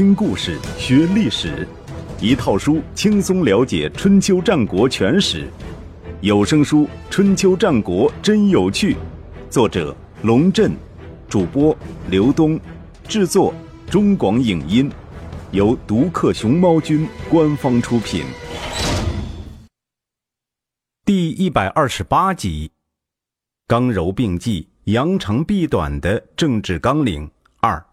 听故事学历史，一套书轻松了解春秋战国全史。有声书《春秋战国真有趣》，作者龙震，主播刘东，制作中广影音，由独克熊猫君官方出品。第一百二十八集：刚柔并济、扬长避短的政治纲领二。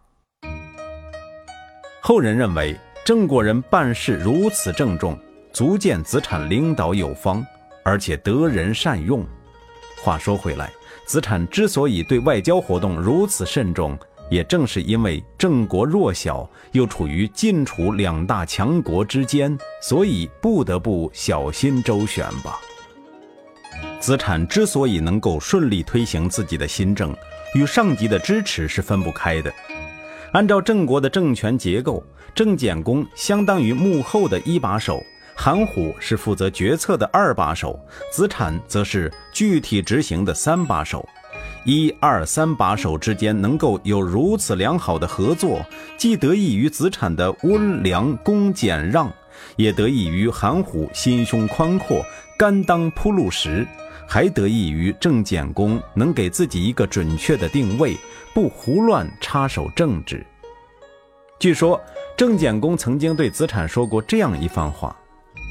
后人认为，郑国人办事如此郑重，足见子产领导有方，而且得人善用。话说回来，子产之所以对外交活动如此慎重，也正是因为郑国弱小，又处于晋楚两大强国之间，所以不得不小心周旋吧。子产之所以能够顺利推行自己的新政，与上级的支持是分不开的。按照郑国的政权结构，郑简公相当于幕后的一把手，韩虎是负责决策的二把手，子产则是具体执行的三把手。一二三把手之间能够有如此良好的合作，既得益于子产的温良恭俭让，也得益于韩虎心胸宽阔、甘当铺路石。还得益于郑简公能给自己一个准确的定位，不胡乱插手政治。据说郑简公曾经对子产说过这样一番话：“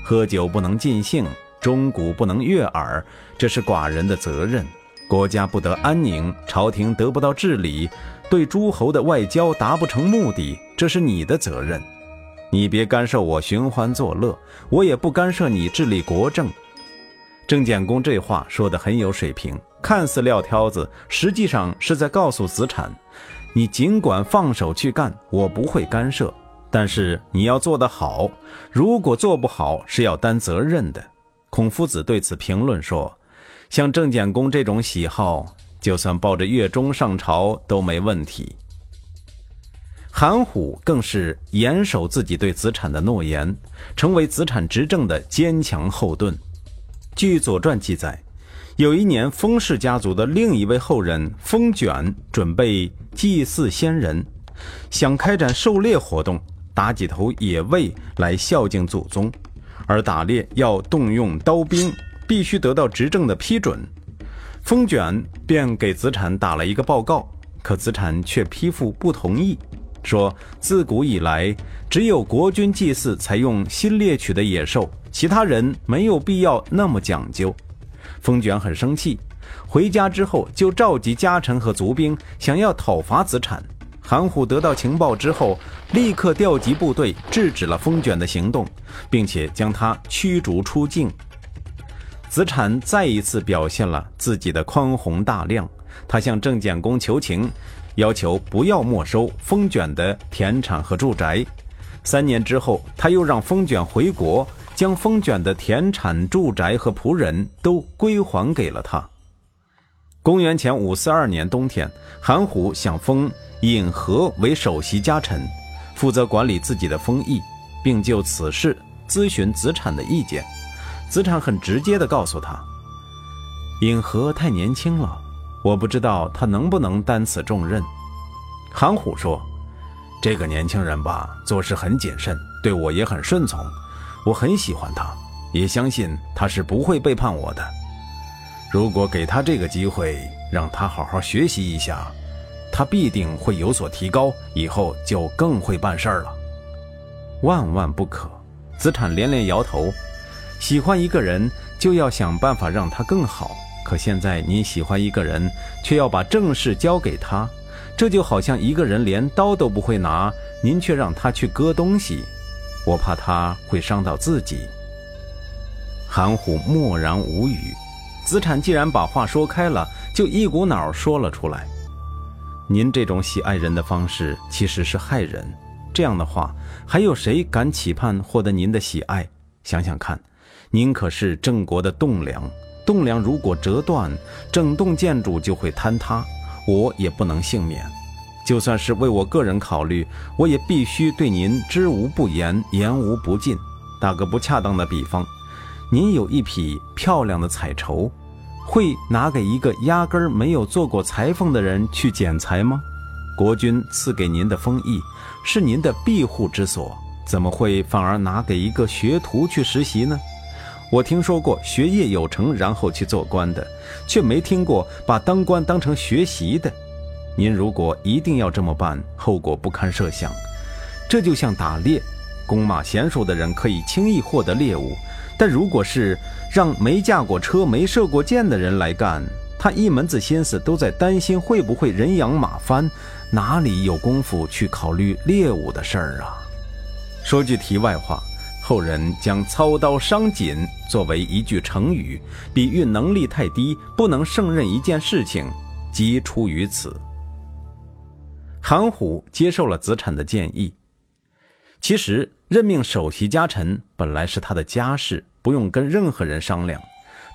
喝酒不能尽兴，钟鼓不能悦耳，这是寡人的责任。国家不得安宁，朝廷得不到治理，对诸侯的外交达不成目的，这是你的责任。你别干涉我寻欢作乐，我也不干涉你治理国政。”郑简公这话说得很有水平，看似撂挑子，实际上是在告诉子产：你尽管放手去干，我不会干涉，但是你要做得好。如果做不好，是要担责任的。孔夫子对此评论说：像郑简公这种喜好，就算抱着月中上朝都没问题。韩虎更是严守自己对子产的诺言，成为子产执政的坚强后盾。据《左传》记载，有一年，封氏家族的另一位后人封卷准备祭祀先人，想开展狩猎活动，打几头野味来孝敬祖宗。而打猎要动用刀兵，必须得到执政的批准。封卷便给子产打了一个报告，可子产却批复不同意，说自古以来，只有国君祭祀才用新猎取的野兽。其他人没有必要那么讲究。风卷很生气，回家之后就召集家臣和族兵，想要讨伐子产。韩虎得到情报之后，立刻调集部队制止了风卷的行动，并且将他驱逐出境。子产再一次表现了自己的宽宏大量，他向郑简公求情，要求不要没收风卷的田产和住宅。三年之后，他又让风卷回国。将封卷的田产、住宅和仆人都归还给了他。公元前五四二年冬天，韩虎想封尹和为首席家臣，负责管理自己的封邑，并就此事咨询子产的意见。子产很直接地告诉他：“尹和太年轻了，我不知道他能不能担此重任。”韩虎说：“这个年轻人吧，做事很谨慎，对我也很顺从。”我很喜欢他，也相信他是不会背叛我的。如果给他这个机会，让他好好学习一下，他必定会有所提高，以后就更会办事儿了。万万不可！子产连连摇头。喜欢一个人，就要想办法让他更好。可现在您喜欢一个人，却要把正事交给他，这就好像一个人连刀都不会拿，您却让他去割东西。我怕他会伤到自己。韩虎默然无语。子产既然把话说开了，就一股脑说了出来。您这种喜爱人的方式其实是害人。这样的话，还有谁敢期盼获得您的喜爱？想想看，您可是郑国的栋梁，栋梁如果折断，整栋建筑就会坍塌，我也不能幸免。就算是为我个人考虑，我也必须对您知无不言，言无不尽。打个不恰当的比方，您有一匹漂亮的彩绸，会拿给一个压根儿没有做过裁缝的人去剪裁吗？国君赐给您的封邑，是您的庇护之所，怎么会反而拿给一个学徒去实习呢？我听说过学业有成然后去做官的，却没听过把当官当成学习的。您如果一定要这么办，后果不堪设想。这就像打猎，弓马娴熟的人可以轻易获得猎物，但如果是让没驾过车、没射过箭的人来干，他一门子心思都在担心会不会人仰马翻，哪里有功夫去考虑猎物的事儿啊？说句题外话，后人将“操刀伤锦”作为一句成语，比喻能力太低，不能胜任一件事情，即出于此。韩虎接受了子产的建议。其实任命首席家臣本来是他的家事，不用跟任何人商量。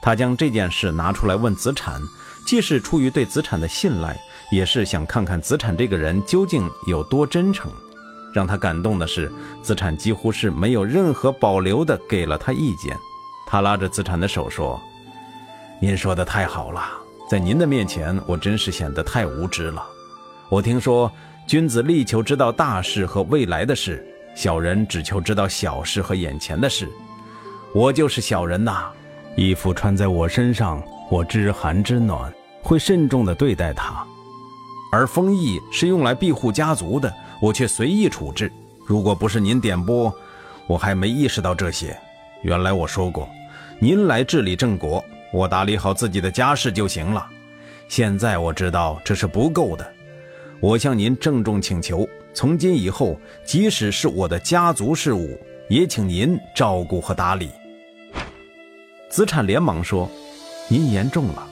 他将这件事拿出来问子产，既是出于对子产的信赖，也是想看看子产这个人究竟有多真诚。让他感动的是，子产几乎是没有任何保留的给了他意见。他拉着子产的手说：“您说的太好了，在您的面前，我真是显得太无知了。我听说，君子力求知道大事和未来的事。”小人只求知道小事和眼前的事，我就是小人呐。衣服穿在我身上，我知寒知暖，会慎重地对待它；而封邑是用来庇护家族的，我却随意处置。如果不是您点拨，我还没意识到这些。原来我说过，您来治理郑国，我打理好自己的家事就行了。现在我知道这是不够的，我向您郑重请求。从今以后，即使是我的家族事务，也请您照顾和打理。子产连忙说：“您言重了，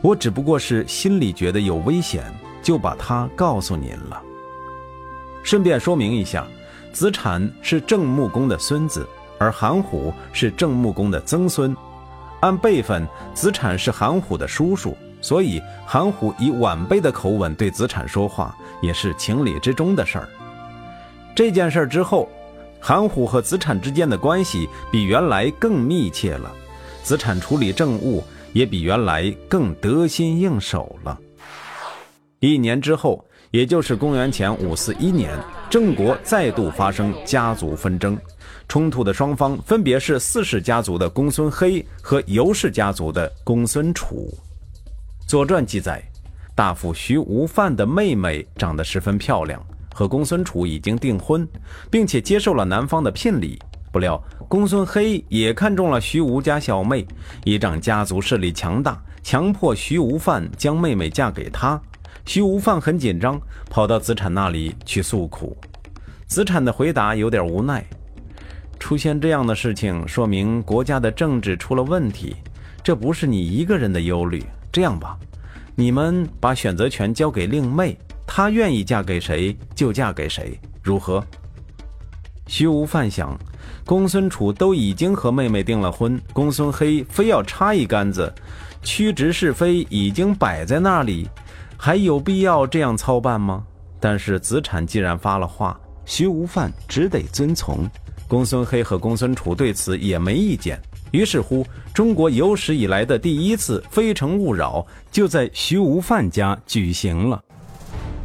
我只不过是心里觉得有危险，就把他告诉您了。顺便说明一下，子产是郑穆公的孙子，而韩虎是郑穆公的曾孙。按辈分，子产是韩虎的叔叔。”所以，韩虎以晚辈的口吻对子产说话，也是情理之中的事儿。这件事儿之后，韩虎和子产之间的关系比原来更密切了，子产处理政务也比原来更得心应手了。一年之后，也就是公元前五四一年，郑国再度发生家族纷争，冲突的双方分别是四世家族的公孙黑和尤氏家族的公孙楚。《左传》记载，大夫徐无范的妹妹长得十分漂亮，和公孙楚已经订婚，并且接受了男方的聘礼。不料公孙黑也看中了徐无家小妹，依仗家族势力强大，强迫徐无范将妹妹嫁给他。徐无范很紧张，跑到子产那里去诉苦。子产的回答有点无奈：出现这样的事情，说明国家的政治出了问题，这不是你一个人的忧虑。这样吧，你们把选择权交给令妹，她愿意嫁给谁就嫁给谁，如何？徐无犯想，公孙楚都已经和妹妹订了婚，公孙黑非要插一杆子，曲直是非已经摆在那里，还有必要这样操办吗？但是子产既然发了话，徐无犯只得遵从。公孙黑和公孙楚对此也没意见。于是乎，中国有史以来的第一次《非诚勿扰》就在徐无范家举行了。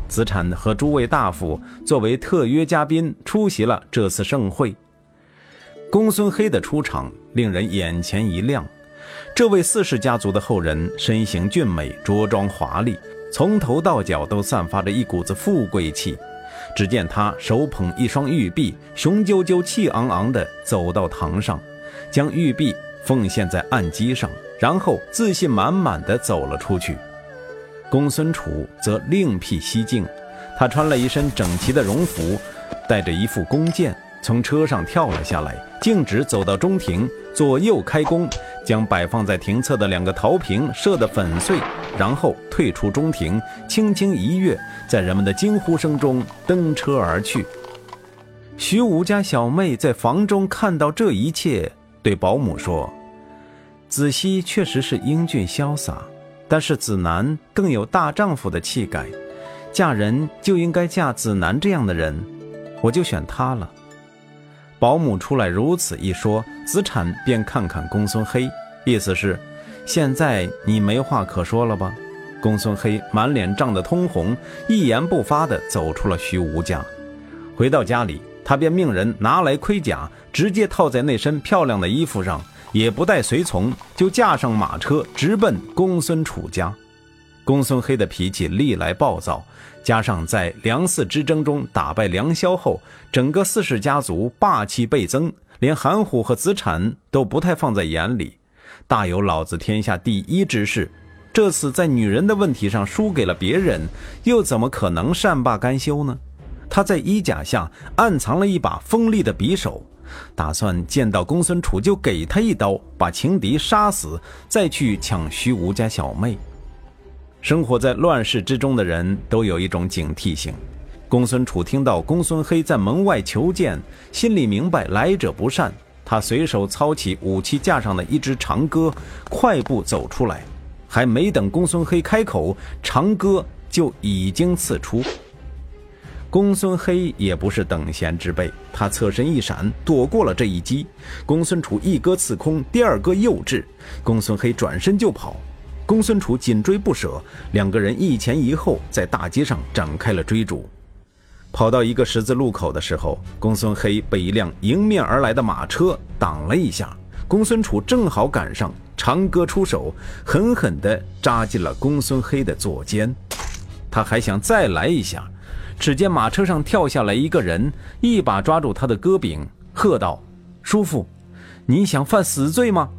子产和诸位大夫作为特约嘉宾出席了这次盛会。公孙黑的出场令人眼前一亮。这位四世家族的后人身形俊美，着装华丽，从头到脚都散发着一股子富贵气。只见他手捧一双玉璧，雄赳赳、气昂昂地走到堂上。将玉璧奉献在案几上，然后自信满满的走了出去。公孙楚则另辟蹊径，他穿了一身整齐的戎服，带着一副弓箭，从车上跳了下来，径直走到中庭，左右开弓，将摆放在庭侧的两个陶瓶射得粉碎，然后退出中庭，轻轻一跃，在人们的惊呼声中登车而去。徐武家小妹在房中看到这一切。对保姆说：“子熙确实是英俊潇洒，但是子南更有大丈夫的气概，嫁人就应该嫁子南这样的人，我就选他了。”保姆出来如此一说，子产便看看公孙黑，意思是：现在你没话可说了吧？公孙黑满脸涨得通红，一言不发地走出了徐无家。回到家里，他便命人拿来盔甲，直接套在那身漂亮的衣服上，也不带随从，就驾上马车直奔公孙楚家。公孙黑的脾气历来暴躁，加上在梁四之争中打败梁萧后，整个四氏家族霸气倍增，连韩虎和子产都不太放在眼里，大有老子天下第一之势。这次在女人的问题上输给了别人，又怎么可能善罢甘休呢？他在衣甲下暗藏了一把锋利的匕首，打算见到公孙楚就给他一刀，把情敌杀死，再去抢徐吴家小妹。生活在乱世之中的人都有一种警惕性。公孙楚听到公孙黑在门外求见，心里明白来者不善，他随手操起武器架上的一支长戈，快步走出来。还没等公孙黑开口，长戈就已经刺出。公孙黑也不是等闲之辈，他侧身一闪，躲过了这一击。公孙楚一戈刺空，第二戈又至，公孙黑转身就跑，公孙楚紧追不舍，两个人一前一后在大街上展开了追逐。跑到一个十字路口的时候，公孙黑被一辆迎面而来的马车挡了一下，公孙楚正好赶上。长戈出手，狠狠地扎进了公孙黑的左肩。他还想再来一下，只见马车上跳下来一个人，一把抓住他的戈柄，喝道：“叔父，你想犯死罪吗？”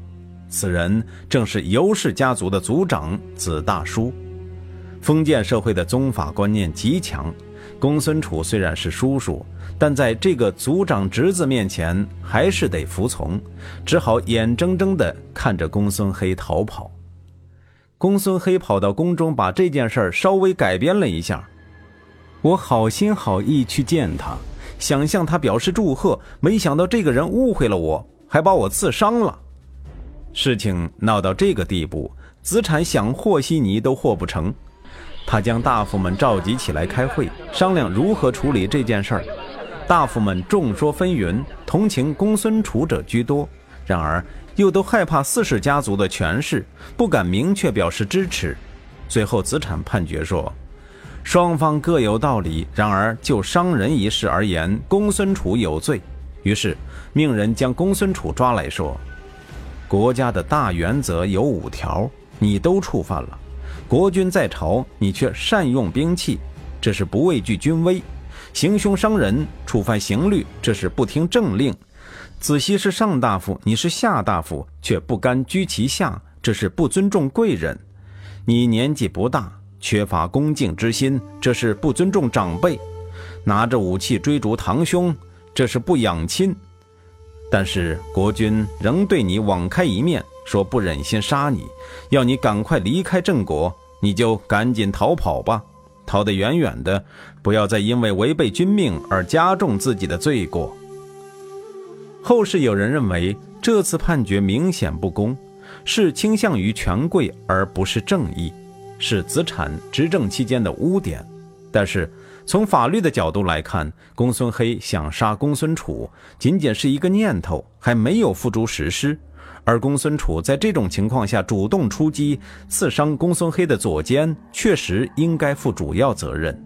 此人正是尤氏家族的族长子大叔。封建社会的宗法观念极强，公孙楚虽然是叔叔。但在这个族长侄子面前，还是得服从，只好眼睁睁地看着公孙黑逃跑。公孙黑跑到宫中，把这件事稍微改编了一下。我好心好意去见他，想向他表示祝贺，没想到这个人误会了我，还把我刺伤了。事情闹到这个地步，子产想和稀泥都和不成。他将大夫们召集起来开会，商量如何处理这件事儿。大夫们众说纷纭，同情公孙楚者居多，然而又都害怕四世家族的权势，不敢明确表示支持。最后，子产判决说，双方各有道理，然而就伤人一事而言，公孙楚有罪。于是命人将公孙楚抓来说，国家的大原则有五条，你都触犯了。国君在朝，你却善用兵器，这是不畏惧军威。行凶伤人，触犯刑律，这是不听政令；子熙是上大夫，你是下大夫，却不甘居其下，这是不尊重贵人；你年纪不大，缺乏恭敬之心，这是不尊重长辈；拿着武器追逐堂兄，这是不养亲。但是国君仍对你网开一面，说不忍心杀你，要你赶快离开郑国，你就赶紧逃跑吧。逃得远远的，不要再因为违背君命而加重自己的罪过。后世有人认为这次判决明显不公，是倾向于权贵而不是正义，是子产执政期间的污点。但是从法律的角度来看，公孙黑想杀公孙楚仅仅是一个念头，还没有付诸实施。而公孙楚在这种情况下主动出击，刺伤公孙黑的左肩，确实应该负主要责任。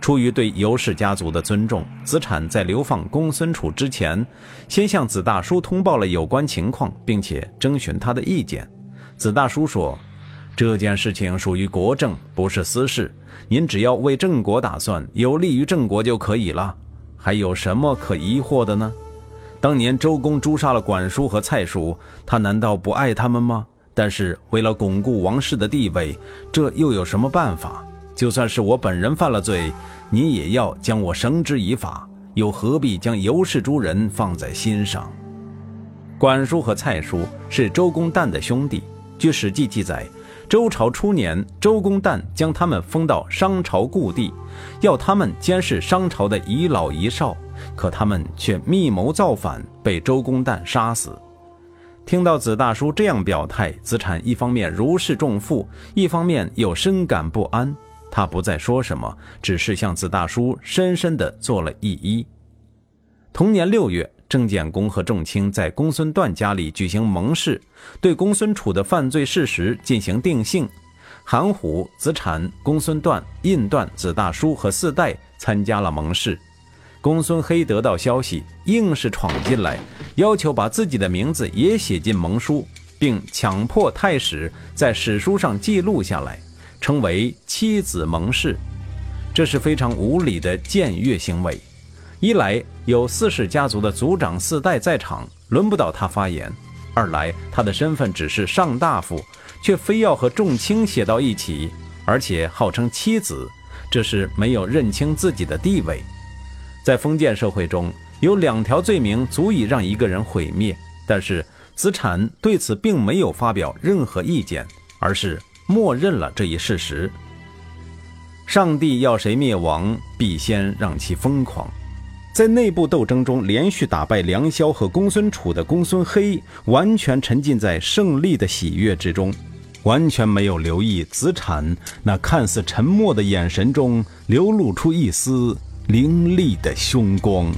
出于对尤氏家族的尊重，子产在流放公孙楚之前，先向子大叔通报了有关情况，并且征询他的意见。子大叔说：“这件事情属于国政，不是私事，您只要为郑国打算，有利于郑国就可以了。还有什么可疑惑的呢？”当年周公诛杀了管叔和蔡叔，他难道不爱他们吗？但是为了巩固王室的地位，这又有什么办法？就算是我本人犯了罪，你也要将我绳之以法，又何必将尤氏诸人放在心上？管叔和蔡叔是周公旦的兄弟，据《史记》记载，周朝初年，周公旦将他们封到商朝故地，要他们监视商朝的遗老遗少。可他们却密谋造反，被周公旦杀死。听到子大叔这样表态，子产一方面如释重负，一方面又深感不安。他不再说什么，只是向子大叔深深地做了一揖。同年六月，郑建公和仲卿在公孙段家里举行盟誓，对公孙楚的犯罪事实进行定性。韩虎、子产、公孙段、印段、子大叔和四代参加了盟誓。公孙黑得到消息，硬是闯进来，要求把自己的名字也写进盟书，并强迫太史在史书上记录下来，称为妻子盟誓。这是非常无理的僭越行为。一来有四世家族的族长四代在场，轮不到他发言；二来他的身份只是上大夫。却非要和众卿写到一起，而且号称妻子，这是没有认清自己的地位。在封建社会中，有两条罪名足以让一个人毁灭，但是子产对此并没有发表任何意见，而是默认了这一事实。上帝要谁灭亡，必先让其疯狂。在内部斗争中连续打败梁萧和公孙楚的公孙黑，完全沉浸在胜利的喜悦之中。完全没有留意子产那看似沉默的眼神中流露出一丝凌厉的凶光。